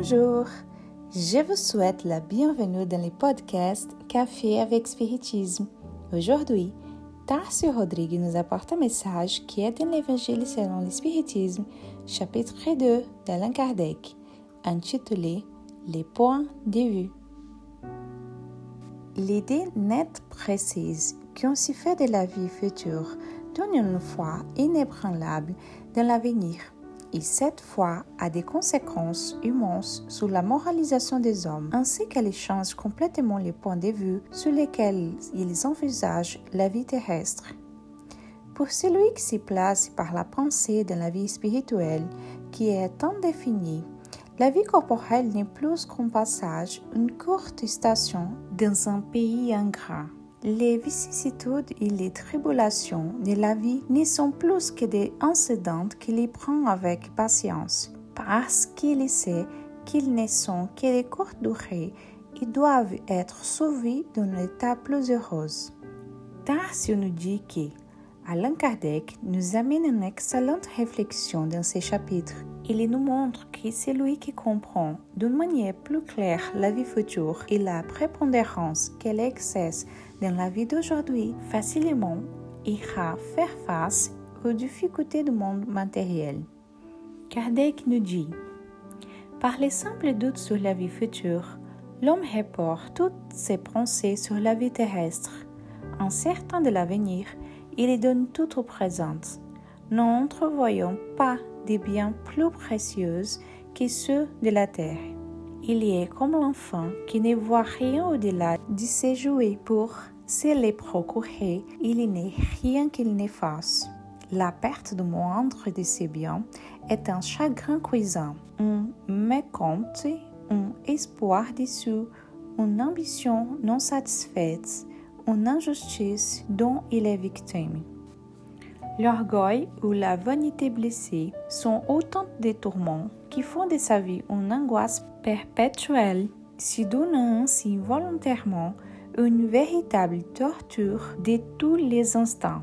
Bonjour, je vous souhaite la bienvenue dans le podcast Café avec Spiritisme. Aujourd'hui, Tarcio Rodrigue nous apporte un message qui est dans l'Évangile selon le Spiritisme, chapitre 2 d'Alain Kardec, intitulé Les points de vue. L'idée nette précise qu'on s'y fait de la vie future donne une foi inébranlable dans l'avenir et cette foi a des conséquences immenses sur la moralisation des hommes, ainsi qu'elle change complètement les points de vue sur lesquels ils envisagent la vie terrestre. Pour celui qui s'y place par la pensée dans la vie spirituelle, qui est indéfinie, la vie corporelle n'est plus qu'un passage, une courte station dans un pays ingrat. Les vicissitudes et les tribulations de la vie ne sont plus que des incidents qu'il y prend avec patience, parce qu'il sait qu'ils ne sont que de courte durée et doivent être sauvés d'un état plus heureux. Tarsi nous dit que Alain Kardec nous amène une excellente réflexion dans ces chapitres. Il nous montre que celui qui comprend d'une manière plus claire la vie future et la prépondérance qu'elle exerce dans la vie d'aujourd'hui facilement ira faire face aux difficultés du monde matériel. Kardec nous dit Par les simples doutes sur la vie future, l'homme reporte toutes ses pensées sur la vie terrestre. Incertain de l'avenir, il donne tout au présent, n'entrevoyant pas des biens plus précieux que ceux de la terre. Il est comme l'enfant qui ne voit rien au-delà de ses jouets pour se les procurer, il n'est rien qu'il ne. La perte du moindre de ses biens est un chagrin cuisant, un mécompte, un espoir déçu, une ambition non satisfaite, une injustice dont il est victime. L'orgueil ou la vanité blessée sont autant de tourments qui font de sa vie une angoisse perpétuelle, si donnant ainsi volontairement une véritable torture de tous les instants.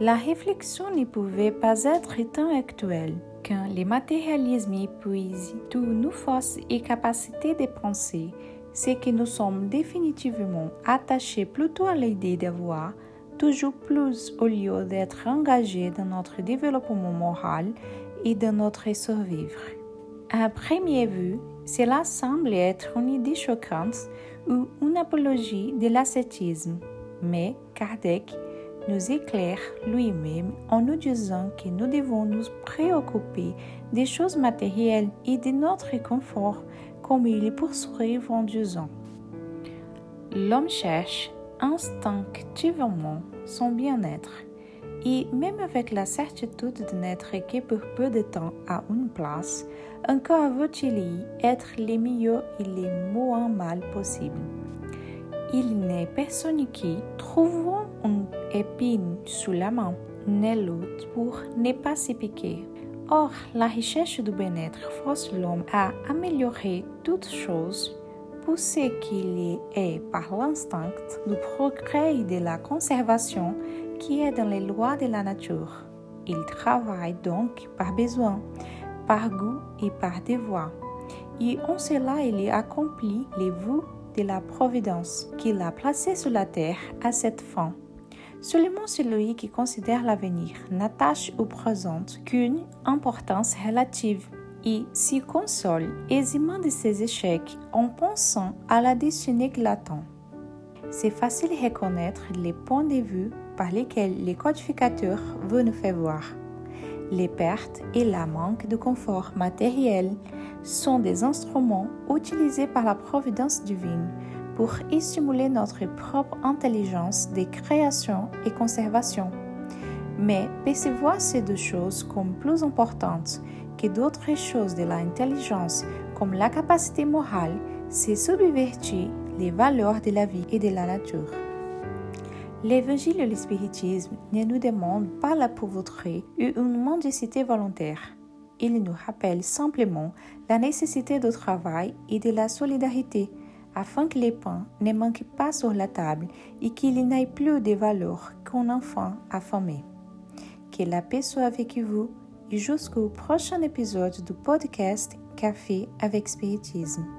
La réflexion ne pouvait pas être tant actuelle quand le matérialisme épuise toutes nos forces et capacités de penser c'est que nous sommes définitivement attachés plutôt à l'idée d'avoir toujours plus au lieu d'être engagés dans notre développement moral et dans notre survivre. À première vue, cela semble être une idée choquante ou une apologie de l'ascétisme, mais Kardec nous éclaire lui-même en nous disant que nous devons nous préoccuper des choses matérielles et de notre confort comme il poursuit en disant L'homme cherche instinctivement son bien-être et même avec la certitude de n'être que pour peu de temps à une place, encore veut-il y être le mieux et le moins mal possible. Il n'est personne qui, trouvant une épine sous la main, ne lutte pour ne pas s'y piquer. Or, la recherche du bien-être force l'homme à améliorer toutes choses, poussé qu'il est par l'instinct du progrès de la conservation qui est dans les lois de la nature. Il travaille donc par besoin, par goût et par devoir. Et en cela, il accomplit les vues de la providence qu'il a placé sur la terre à cette fin. Seulement celui qui considère l'avenir n'attache au présent qu'une importance relative et s'y console aisément de ses échecs en pensant à la destinée l'attend. C'est facile de reconnaître les points de vue par lesquels les codificateurs veulent nous faire voir. Les pertes et la manque de confort matériel sont des instruments utilisés par la providence divine pour stimuler notre propre intelligence de création et conservation. Mais percevoir ces deux choses comme plus importantes que d'autres choses de l'intelligence, comme la capacité morale, c'est subvertir les valeurs de la vie et de la nature. L'évangile et le spiritisme ne nous demandent pas la pauvreté ou une mendicité volontaire. Il nous rappelle simplement la nécessité du travail et de la solidarité afin que les pains ne manquent pas sur la table et qu'il n'aille plus de valeur qu'un enfant affamé. Que la paix soit avec vous jusqu'au prochain épisode du podcast Café avec Spiritisme.